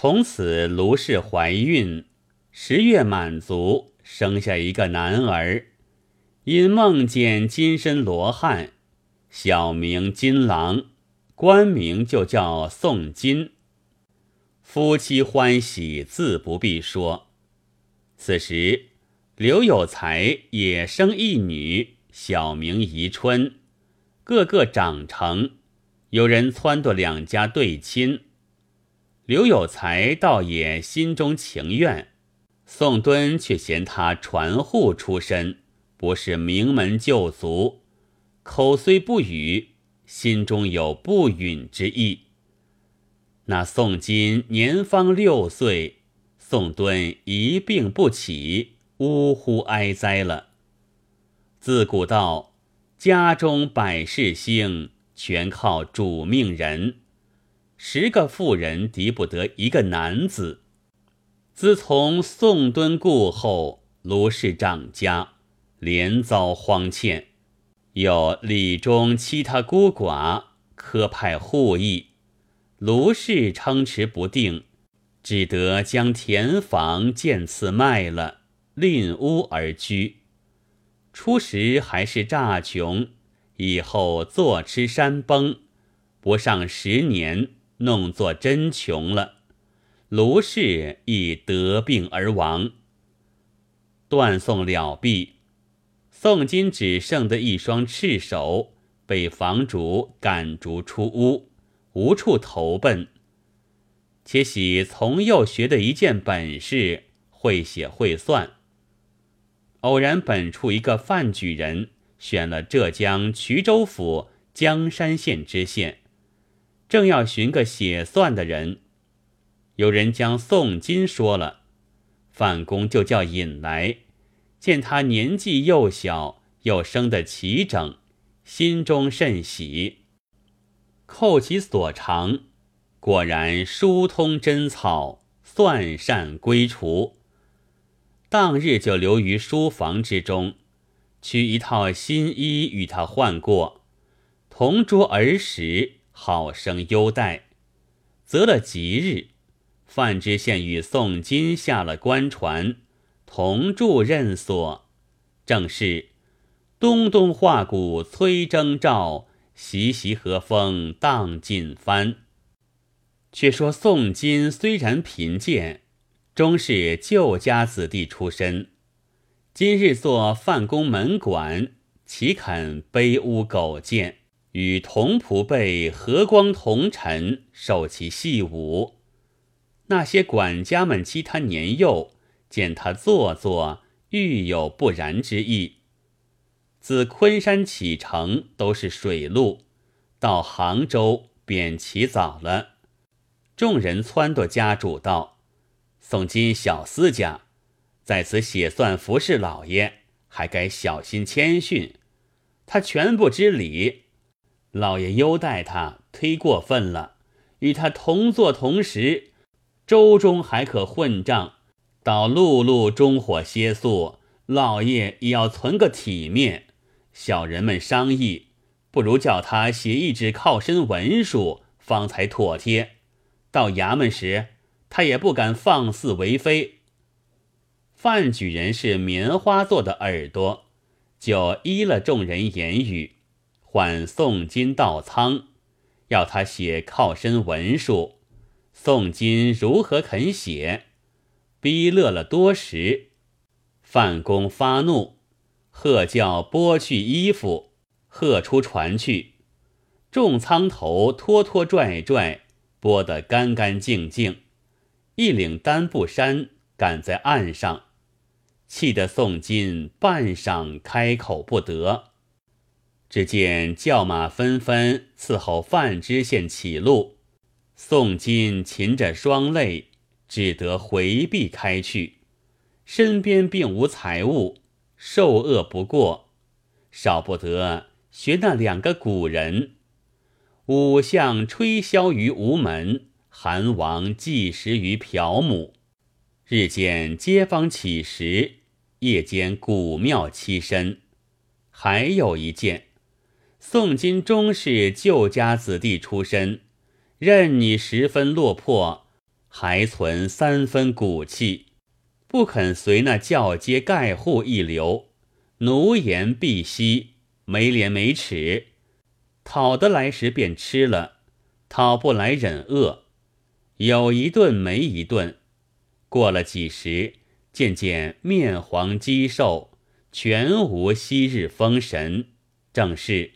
从此卢氏怀孕，十月满足，生下一个男儿，因梦见金身罗汉，小名金郎，官名就叫宋金。夫妻欢喜，自不必说。此时刘有才也生一女，小名宜春，个个长成，有人撺掇两家对亲。刘有才倒也心中情愿，宋敦却嫌他传户出身，不是名门旧族，口虽不语，心中有不允之意。那宋金年方六岁，宋敦一病不起，呜呼哀哉了。自古道家中百事兴，全靠主命人。十个妇人敌不得一个男子。自从宋敦故后，卢氏长家连遭荒欠，有李中欺他孤寡，苛派户役，卢氏称持不定，只得将田房渐次卖了，另屋而居。初时还是乍穷，以后坐吃山崩，不上十年。弄作真穷了，卢氏亦得病而亡。断送了毕，宋金只剩得一双赤手，被房主赶逐出屋，无处投奔。且喜从幼学的一件本事，会写会算。偶然本处一个范举人，选了浙江衢州府江山县知县。正要寻个写算的人，有人将宋金说了，范公就叫引来，见他年纪幼小，又生得齐整，心中甚喜，扣其所长，果然疏通真草，算善归除。当日就留于书房之中，取一套新衣与他换过，同桌儿时。好生优待，择了吉日，范知县与宋金下了官船，同住任所。正是东东画鼓催征兆，习习和风荡锦帆。却说宋金虽然贫贱，终是旧家子弟出身。今日做范公门管，岂肯卑污苟贱？与同仆辈和光同尘，受其戏舞。那些管家们欺他年幼，见他做作，愈有不然之意。自昆山启程都是水路，到杭州便起早了。众人撺掇家主道：“宋金小厮家在此写算服侍老爷，还该小心谦逊。他全不知礼。”老爷优待他，忒过分了。与他同坐同食，粥中还可混账。到路路中火歇宿，老爷也要存个体面。小人们商议，不如叫他写一纸靠身文书，方才妥帖。到衙门时，他也不敢放肆为非。范举人是棉花做的耳朵，就依了众人言语。唤宋金到仓，要他写靠身文书。宋金如何肯写？逼乐了多时，范公发怒，喝叫剥去衣服，喝出船去。众仓头拖拖拽拽，剥得干干净净，一领单布衫赶在岸上，气得宋金半晌开口不得。只见轿马纷纷伺候范知县起路，宋金噙着双泪，只得回避开去。身边并无财物，受饿不过，少不得学那两个古人：武相吹箫于吴门，韩王计时于朴母。日间街坊乞食，夜间古庙栖身。还有一件。宋金终是旧家子弟出身，任你十分落魄，还存三分骨气，不肯随那教街盖户一流，奴颜婢膝，没廉没耻。讨得来时便吃了，讨不来忍饿，有一顿没一顿。过了几时，渐渐面黄肌瘦，全无昔日风神。正是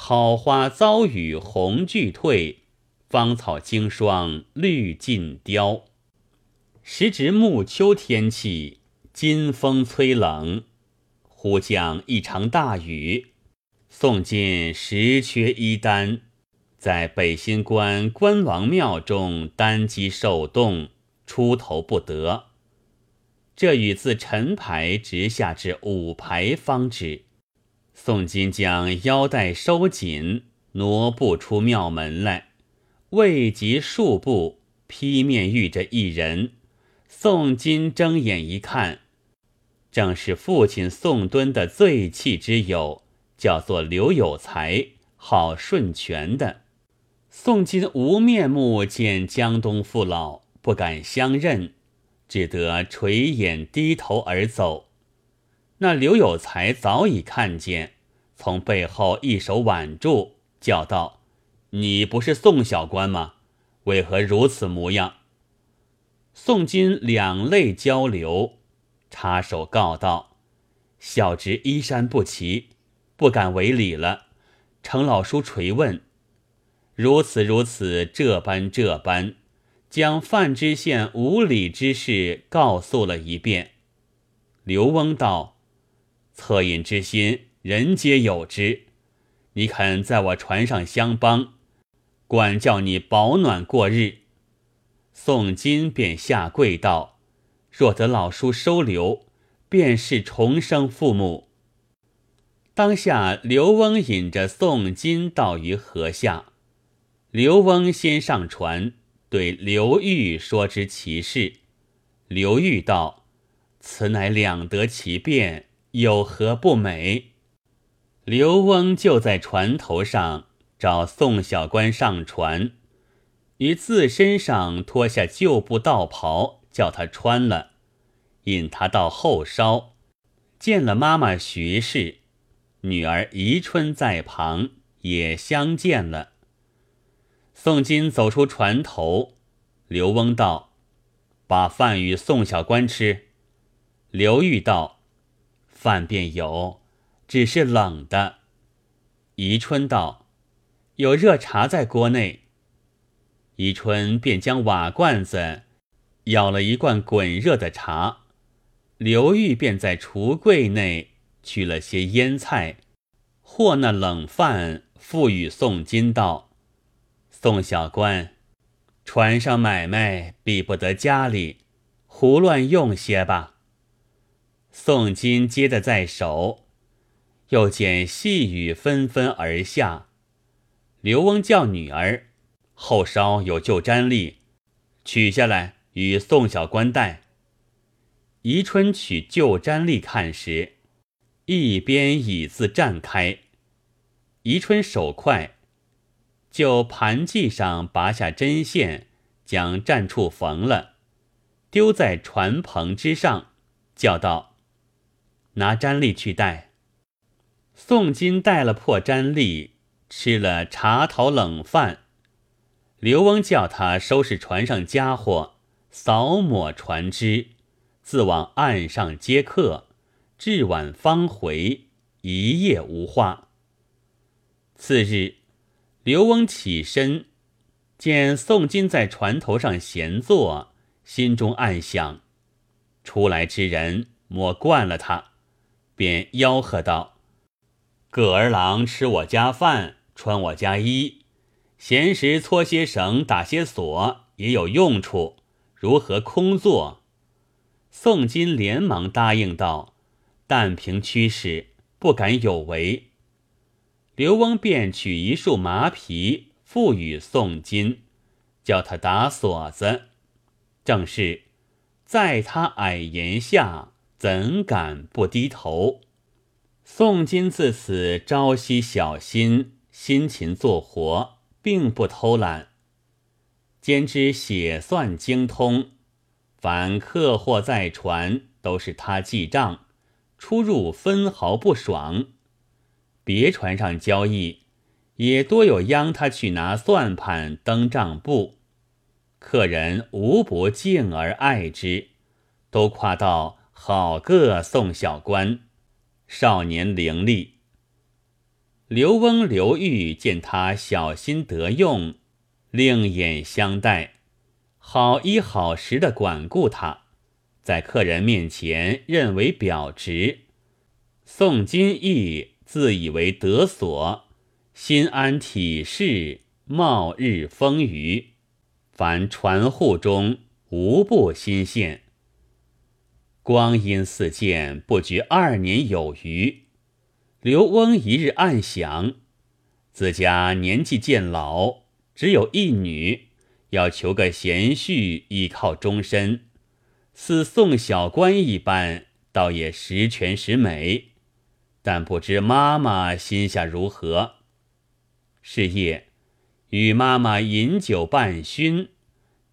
好花遭雨红俱退，芳草经霜绿尽凋。时值暮秋天气，金风吹冷，忽降一场大雨。宋金实缺衣单，在北新关关王庙中单机受冻，出头不得。这雨自陈牌直下至五牌方止。宋金将腰带收紧，挪步出庙门来，未及数步，劈面遇着一人。宋金睁眼一看，正是父亲宋敦的最气之友。叫做刘有才，号顺全的。宋金无面目见江东父老，不敢相认，只得垂眼低头而走。那刘有才早已看见，从背后一手挽住，叫道：“你不是宋小官吗？为何如此模样？”宋金两泪交流，插手告道：“小侄衣衫不齐。”不敢违礼了，程老叔垂问：“如此如此，这般这般，将范知县无礼之事告诉了一遍。”刘翁道：“恻隐之心，人皆有之。你肯在我船上相帮，管教你保暖过日。”宋金便下跪道：“若得老叔收留，便是重生父母。”当下，刘翁引着宋金到于河下。刘翁先上船，对刘裕说之其事。刘裕道：“此乃两得其便，有何不美？”刘翁就在船头上找宋小官上船，于自身上脱下旧布道袍，叫他穿了，引他到后梢，见了妈妈徐氏。女儿宜春在旁也相见了。宋金走出船头，刘翁道：“把饭与宋小官吃。”刘玉道：“饭便有，只是冷的。”宜春道：“有热茶在锅内。”宜春便将瓦罐子舀了一罐滚热的茶，刘玉便在橱柜内。取了些腌菜，和那冷饭，付与宋金道：“宋小官，船上买卖比不得家里，胡乱用些吧。”宋金接得在手，又见细雨纷纷而下。刘翁叫女儿后梢有旧毡笠，取下来与宋小官带。宜春取旧毡笠看时。一边椅子站开，宜春手快，就盘髻上拔下针线，将站处缝了，丢在船棚之上，叫道：“拿毡笠去戴。”宋金带了破毡笠，吃了茶桃冷饭。刘翁叫他收拾船上家伙，扫抹船只，自往岸上接客。至晚方回，一夜无话。次日，刘翁起身，见宋金在船头上闲坐，心中暗想：出来之人莫惯了他，便吆喝道：“葛儿郎吃我家饭，穿我家衣，闲时搓些绳，打些锁，也有用处。如何空坐？”宋金连忙答应道。但凭驱使，不敢有违。刘翁便取一束麻皮，付与宋金，叫他打锁子。正是，在他矮檐下，怎敢不低头？宋金自此朝夕小心，辛勤做活，并不偷懒。兼之写算精通，凡客货在船都是他记账，出入分毫不爽。别船上交易，也多有央他去拿算盘登账簿，客人无不敬而爱之，都夸道：“好个宋小官，少年伶俐。”刘翁、刘裕见他小心得用，另眼相待，好衣好食的管顾他，在客人面前认为表直。宋金义自以为得所，心安体适，茂日丰腴，凡传户中无不心羡。光阴似箭，不觉二年有余。刘翁一日暗想，自家年纪渐老，只有一女，要求个贤婿依靠终身，似宋小官一般，倒也十全十美。但不知妈妈心下如何。是夜，与妈妈饮酒半醺，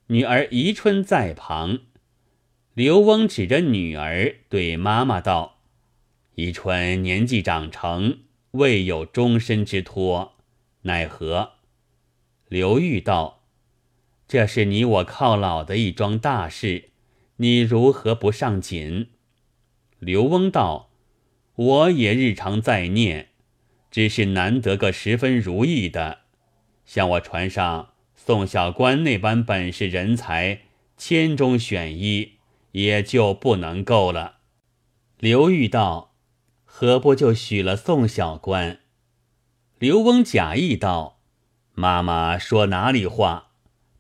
女儿宜春在旁，刘翁指着女儿对妈妈道。宜春年纪长成，未有终身之托，奈何？刘玉道：“这是你我靠老的一桩大事，你如何不上紧？”刘翁道：“我也日常在念，只是难得个十分如意的，像我船上宋小官那般本事人才，千中选一，也就不能够了。”刘玉道。何不就许了宋小官？刘翁假意道：“妈妈说哪里话？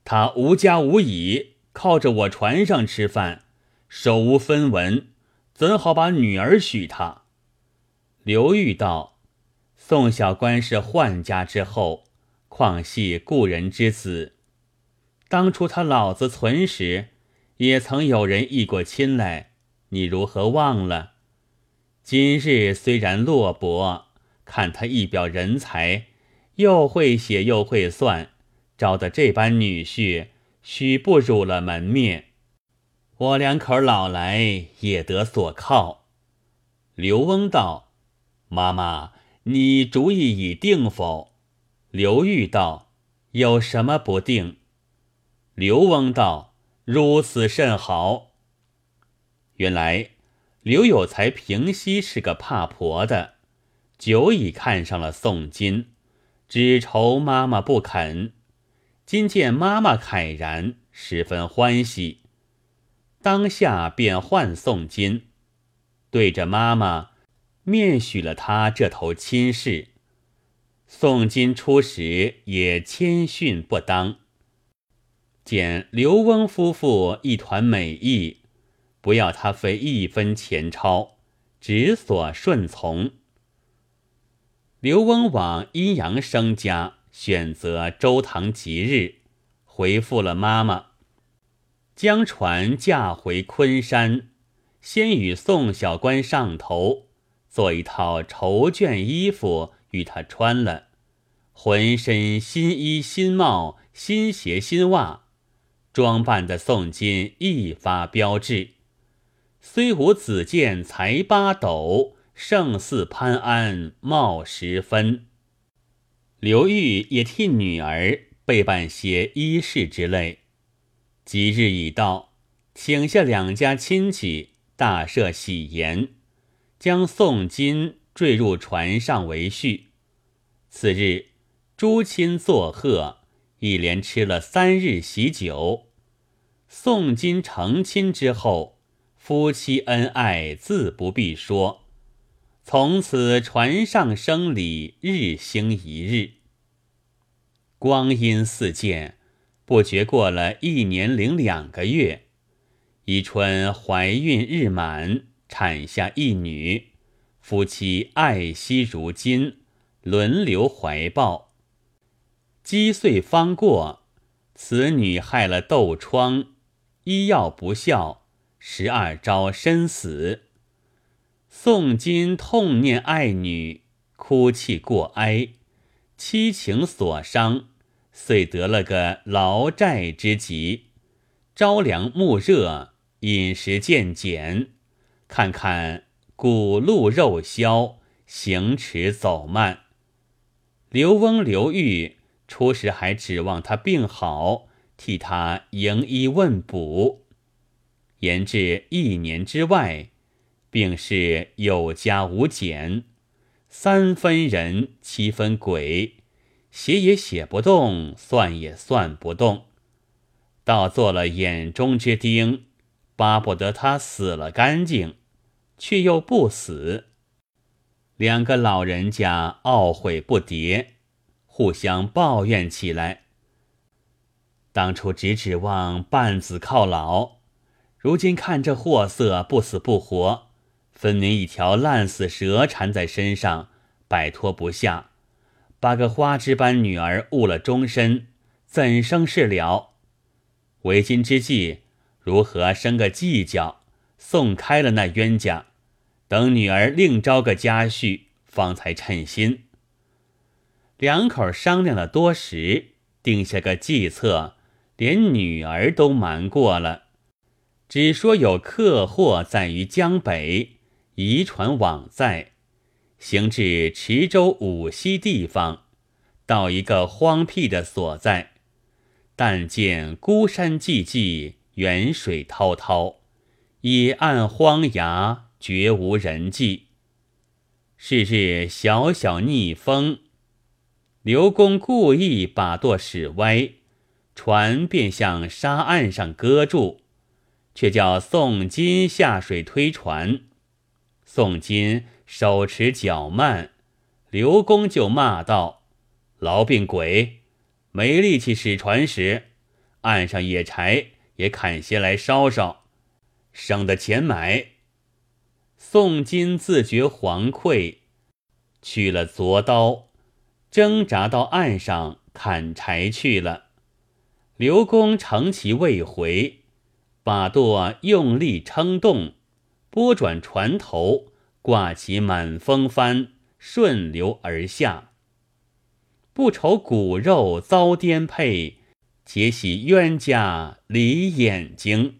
他无家无倚，靠着我船上吃饭，手无分文，怎好把女儿许他？”刘玉道：“宋小官是宦家之后，况系故人之子。当初他老子存时，也曾有人议过亲来，你如何忘了？”今日虽然落魄，看他一表人才，又会写又会算，招得这般女婿，许不辱了门面。我两口老来也得所靠。刘翁道：“妈妈，你主意已定否？”刘玉道：“有什么不定？”刘翁道：“如此甚好。”原来。刘有才平息是个怕婆的，久已看上了宋金，只愁妈妈不肯。今见妈妈慨然，十分欢喜，当下便唤宋金，对着妈妈面许了他这头亲事。宋金初时也谦逊不当，见刘翁夫妇一团美意。不要他费一分钱钞，只所顺从。刘翁往阴阳生家，选择周堂吉日，回复了妈妈，将船驾回昆山，先与宋小官上头，做一套绸绢衣服与他穿了，浑身新衣新帽新鞋新袜，装扮的宋金一发标致。虽无子建才八斗，胜似潘安貌十分。刘裕也替女儿备办些衣饰之类。吉日已到，请下两家亲戚，大设喜筵，将宋金坠入船上为婿。次日，诸亲作贺，一连吃了三日喜酒。宋金成亲之后。夫妻恩爱自不必说，从此船上生理日兴一日。光阴似箭，不觉过了一年零两个月。宜春怀孕日满，产下一女，夫妻爱惜如金，轮流怀抱。积岁方过，此女害了痘疮，医药不效。十二朝身死，宋金痛念爱女，哭泣过哀，七情所伤，遂得了个劳债之疾，朝凉暮热，饮食渐减，看看骨露肉消，行迟走慢。刘翁刘裕初时还指望他病好，替他迎医问补，延至一年之外，病是有加无减，三分人七分鬼。写也写不动，算也算不动，倒做了眼中之钉，巴不得他死了干净，却又不死。两个老人家懊悔不迭，互相抱怨起来。当初只指望半子靠老，如今看这货色不死不活，分明一条烂死蛇缠在身上，摆脱不下。把个花枝般女儿误了终身，怎生是了？为今之计，如何生个计较，送开了那冤家，等女儿另招个家婿，方才称心。两口商量了多时，定下个计策，连女儿都瞒过了，只说有客货在于江北，移船往在。行至池州五溪地方，到一个荒僻的所在，但见孤山寂寂，远水滔滔，野岸荒崖，绝无人迹。是日小小逆风，刘公故意把舵使歪，船便向沙岸上搁住，却叫宋金下水推船。宋金。手持脚慢，刘公就骂道：“痨病鬼，没力气使船时，岸上野柴也砍些来烧烧，省得钱买。”宋金自觉惶愧，取了凿刀，挣扎到岸上砍柴去了。刘公乘其未回，把舵用力撑动，拨转船头。挂起满风帆，顺流而下。不愁骨肉遭颠沛，且喜冤家离眼睛。